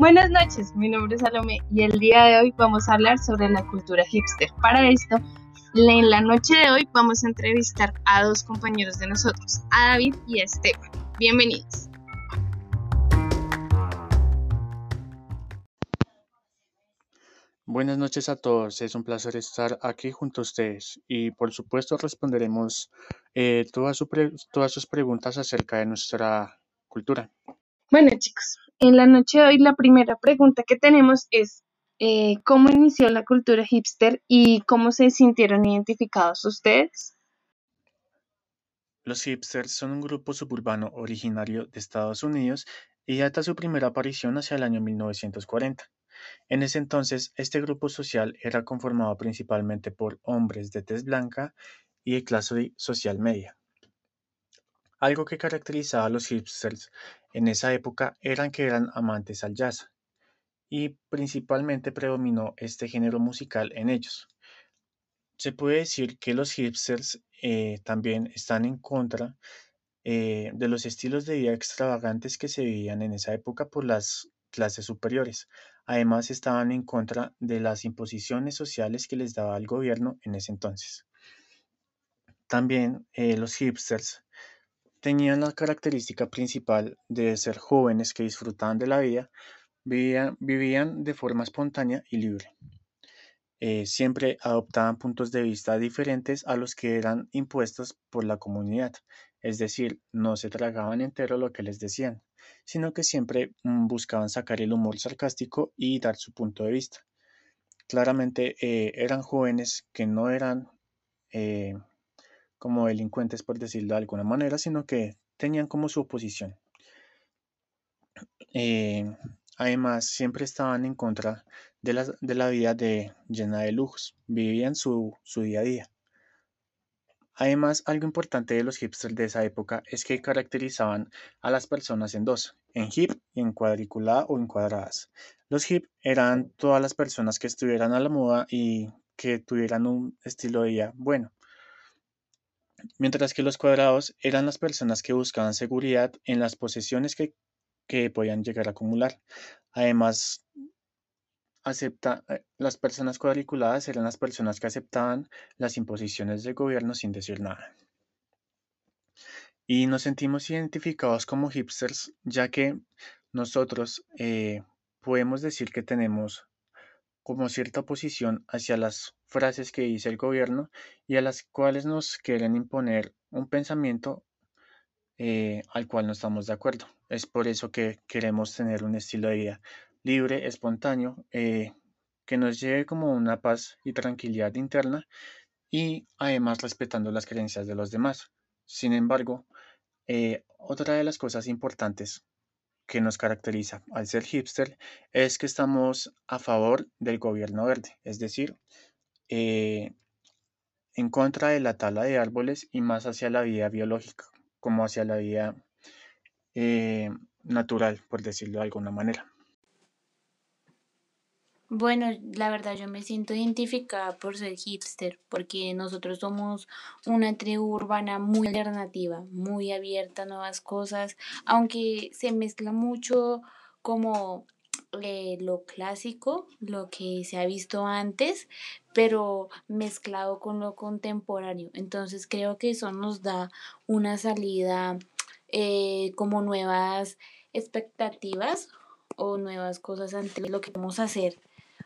Buenas noches, mi nombre es Salome y el día de hoy vamos a hablar sobre la cultura hipster. Para esto, en la noche de hoy vamos a entrevistar a dos compañeros de nosotros, a David y a Estefan. Bienvenidos. Buenas noches a todos, es un placer estar aquí junto a ustedes y por supuesto responderemos eh, todas, todas sus preguntas acerca de nuestra cultura. Bueno chicos, en la noche de hoy la primera pregunta que tenemos es eh, ¿cómo inició la cultura hipster y cómo se sintieron identificados ustedes? Los hipsters son un grupo suburbano originario de Estados Unidos y data su primera aparición hacia el año 1940. En ese entonces, este grupo social era conformado principalmente por hombres de tez blanca y de clase social media. Algo que caracterizaba a los hipsters en esa época eran que eran amantes al jazz, y principalmente predominó este género musical en ellos. Se puede decir que los hipsters eh, también están en contra eh, de los estilos de vida extravagantes que se vivían en esa época por las clases superiores. Además, estaban en contra de las imposiciones sociales que les daba el gobierno en ese entonces. También eh, los hipsters Tenían la característica principal de ser jóvenes que disfrutaban de la vida, vivían, de forma espontánea y libre. Eh, siempre adoptaban puntos de vista diferentes a los que eran impuestos por la comunidad, es decir, no se tragaban entero lo que les decían, sino que siempre mm, buscaban sacar el humor sarcástico y dar su punto de vista. Claramente eh, eran jóvenes que no eran eh, como delincuentes, por decirlo de alguna manera, sino que tenían como su oposición. Eh, además, siempre estaban en contra de la, de la vida de, llena de lujos, vivían su, su día a día. Además, algo importante de los hipsters de esa época es que caracterizaban a las personas en dos, en hip y en cuadriculada o en cuadradas. Los hip eran todas las personas que estuvieran a la moda y que tuvieran un estilo de vida bueno mientras que los cuadrados eran las personas que buscaban seguridad en las posesiones que, podían llegar a acumular. Además, acepta, eh, las personas cuadriculadas eran las personas que aceptaban las imposiciones del gobierno sin decir nada. Y nos sentimos identificados como hipsters, ya que nosotros eh, podemos decir que tenemos como cierta oposición hacia las frases que dice el gobierno y a las cuales nos quieren imponer un pensamiento eh, al cual no estamos de acuerdo. Es por eso que queremos tener un estilo de vida libre, espontáneo, eh, que nos lleve como una paz y tranquilidad interna y además respetando las creencias de los demás. Sin embargo, eh, otra de las cosas importantes que nos caracteriza al ser hipster es que estamos a favor del gobierno verde, es decir, eh, en contra de la tala de árboles y más hacia la vida biológica, como hacia la vida eh, natural, por decirlo de alguna manera. Bueno, la verdad yo me siento identificada por ser hipster, porque nosotros somos una tribu urbana muy alternativa, muy abierta a nuevas cosas, aunque se mezcla mucho como eh, lo clásico, lo que se ha visto antes, pero mezclado con lo contemporáneo. Entonces creo que eso nos da una salida eh, como nuevas expectativas o nuevas cosas ante lo que vamos a hacer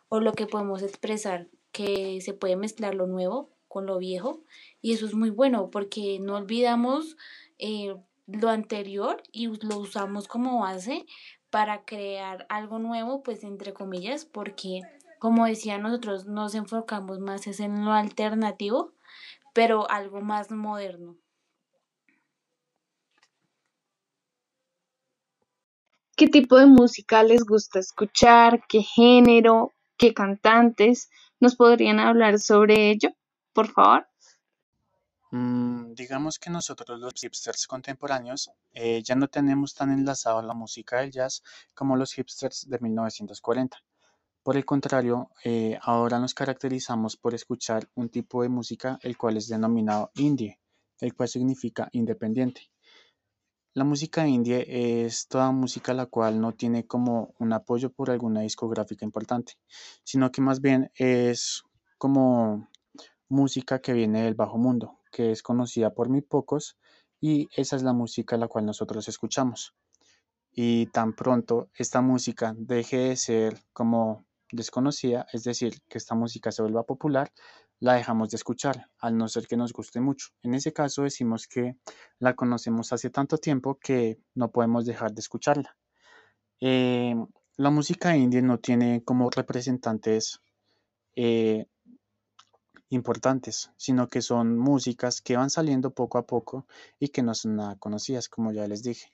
o lo que podemos expresar, que se puede mezclar lo nuevo con lo viejo y eso es muy bueno porque no olvidamos eh, lo anterior y lo usamos como base para crear algo nuevo, pues entre comillas, porque como decía nosotros nos enfocamos más en lo alternativo, pero algo más moderno. ¿Qué tipo de música les gusta escuchar? ¿Qué género? Qué cantantes. ¿Nos podrían hablar sobre ello, por favor? Mm, digamos que nosotros los hipsters contemporáneos eh, ya no tenemos tan enlazado la música del jazz como los hipsters de 1940. Por el contrario, eh, ahora nos caracterizamos por escuchar un tipo de música el cual es denominado indie, el cual significa independiente. La música indie es toda música la cual no tiene como un apoyo por alguna discográfica importante, sino que más bien es como música que viene del bajo mundo, que es conocida por muy pocos y esa es la música la cual nosotros escuchamos. Y tan pronto esta música deje de ser como desconocida, es decir, que esta música se vuelva popular, la dejamos de escuchar, al no ser que nos guste mucho. En ese caso decimos que la conocemos hace tanto tiempo que no podemos dejar de escucharla. Eh, la música indie no tiene como representantes eh, importantes, sino que son músicas que van saliendo poco a poco y que no son nada conocidas, como ya les dije.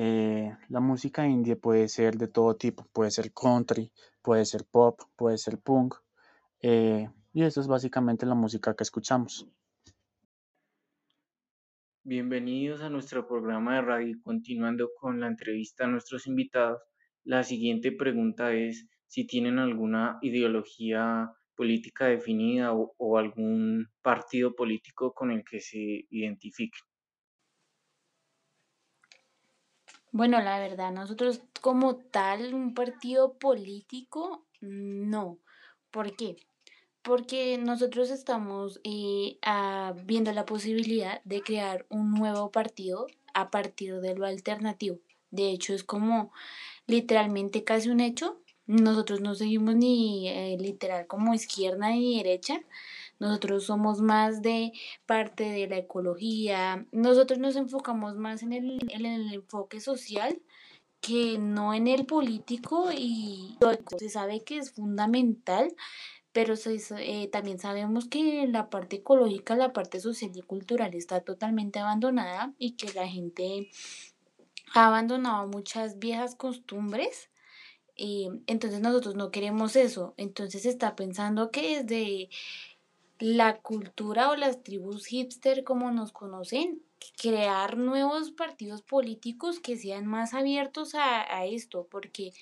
Eh, la música indie puede ser de todo tipo, puede ser country, puede ser pop, puede ser punk, eh, y eso es básicamente la música que escuchamos. Bienvenidos a nuestro programa de radio. Continuando con la entrevista a nuestros invitados, la siguiente pregunta es si tienen alguna ideología política definida o, o algún partido político con el que se identifiquen. Bueno, la verdad, nosotros como tal, un partido político, no. ¿Por qué? Porque nosotros estamos eh, viendo la posibilidad de crear un nuevo partido a partir de lo alternativo. De hecho, es como literalmente casi un hecho. Nosotros no seguimos ni eh, literal como izquierda ni derecha, nosotros somos más de parte de la ecología, nosotros nos enfocamos más en el, en el enfoque social que no en el político y se sabe que es fundamental, pero eh, también sabemos que la parte ecológica, la parte social y cultural está totalmente abandonada y que la gente ha abandonado muchas viejas costumbres. Eh, entonces nosotros no queremos eso. Entonces está pensando que desde la cultura o las tribus hipster como nos conocen, crear nuevos partidos políticos que sean más abiertos a, esto, porque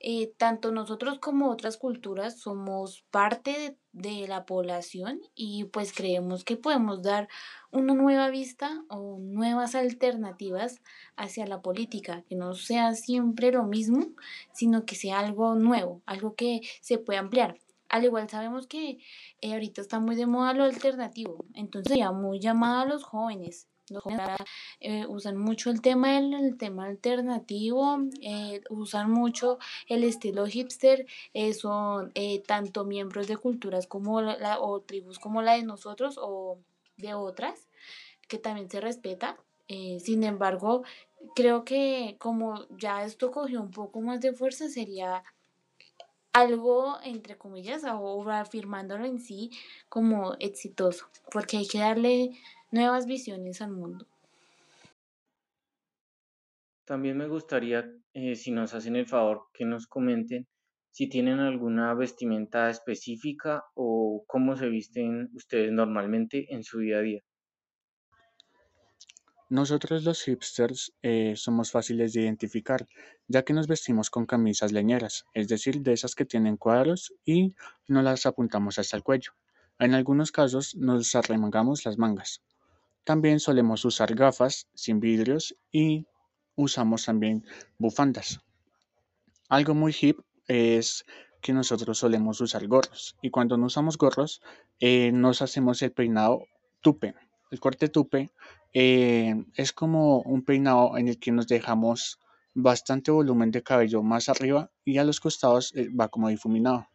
eh, tanto nosotros como otras culturas somos parte de, de, la población y pues creemos que podemos dar una nueva vista o nuevas alternativas hacia la política, que no sea siempre lo mismo, sino que sea algo nuevo, algo que se pueda ampliar. Al igual sabemos que eh, ahorita está muy de moda lo alternativo, entonces ya muy llamado a los jóvenes. Los jóvenes eh, usan mucho el tema del tema alternativo, eh, usan mucho el estilo hipster, son tanto miembros de culturas como la, o tribus como la de nosotros o de otras, que también se respeta. sin embargo, creo que como ya esto cogió un poco más de fuerza, sería algo, entre comillas, o afirmándolo en sí como exitoso, porque hay que darle nuevas visiones al mundo. También me gustaría, eh, si nos hacen el favor, que nos comenten si tienen alguna vestimenta específica o cómo se visten ustedes normalmente en su día a día. Nosotros los hipsters eh, somos fáciles de identificar, ya que nos vestimos con camisas leñeras, es decir, de esas que tienen cuadros y no las apuntamos hasta el cuello. En algunos casos nos arremangamos las mangas. También solemos usar gafas sin vidrios y usamos también bufandas. Algo muy hip es que nosotros solemos usar gorros y cuando no usamos gorros eh, nos hacemos el peinado tupe. El corte tupe eh, es como un peinado en el que nos dejamos bastante volumen de cabello más arriba y a los costados eh, va como difuminado.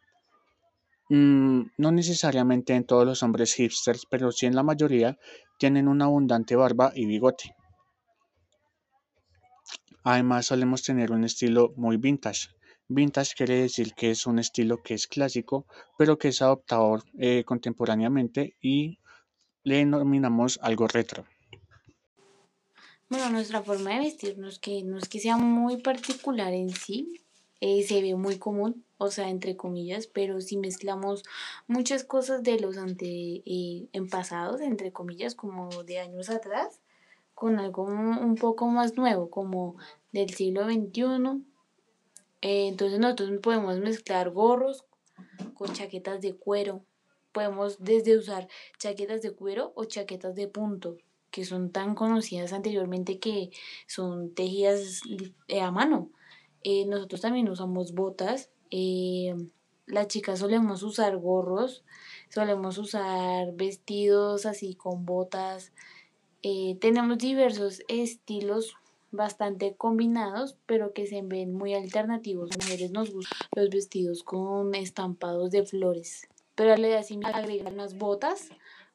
Mm, no necesariamente en todos los hombres hipsters, pero sí en la mayoría tienen una abundante barba y bigote. Además solemos tener un estilo muy vintage. Vintage quiere decir que es un estilo que es clásico, pero que es adoptado eh, contemporáneamente y le denominamos algo retro. Bueno, nuestra forma de vestirnos, que no es que sea muy particular en sí, eh, se ve muy común, o sea, entre comillas, pero si mezclamos muchas cosas de los ante, eh, en pasados, entre comillas, como de años atrás, con algo un poco más nuevo, como del siglo XXI. Eh, entonces nosotros podemos mezclar gorros con chaquetas de cuero. Podemos desde usar chaquetas de cuero o chaquetas de punto que son tan conocidas anteriormente que son tejidas eh, a mano. Eh, nosotros también usamos botas. Eh, las chicas solemos usar gorros, solemos usar vestidos así con botas. tenemos diversos estilos bastante combinados, pero que se ven muy alternativos. Mujeres nos gustan los vestidos con estampados de flores, pero le agregan unas botas,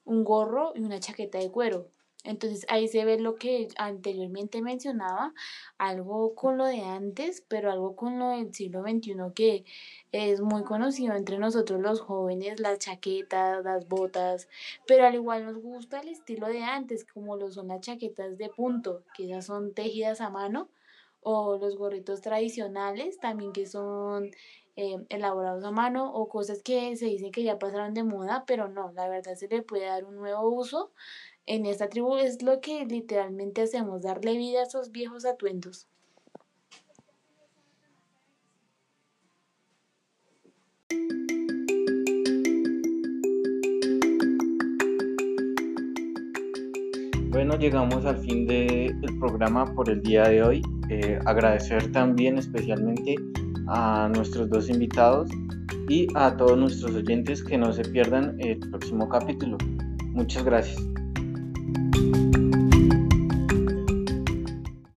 un gorro y una chaqueta de cuero. Entonces ahí se ve lo que anteriormente mencionaba, algo con lo de antes, pero algo con lo del siglo XXI que es muy conocido entre nosotros los jóvenes, las chaquetas, las botas, pero al igual nos gusta el estilo de antes, como lo son las chaquetas de punto, que ya son tejidas a mano, o los gorritos tradicionales, también que son eh, elaborados a mano, o cosas que se dicen que ya pasaron de moda, pero no, la verdad se le puede dar un nuevo uso en esta tribu es lo que literalmente hacemos, darle vida a esos viejos atuendos. Bueno, llegamos al fin del programa por el día de hoy. Eh, agradecer también especialmente a nuestros dos invitados y a todos nuestros oyentes que no se pierdan el próximo capítulo. Muchas gracias.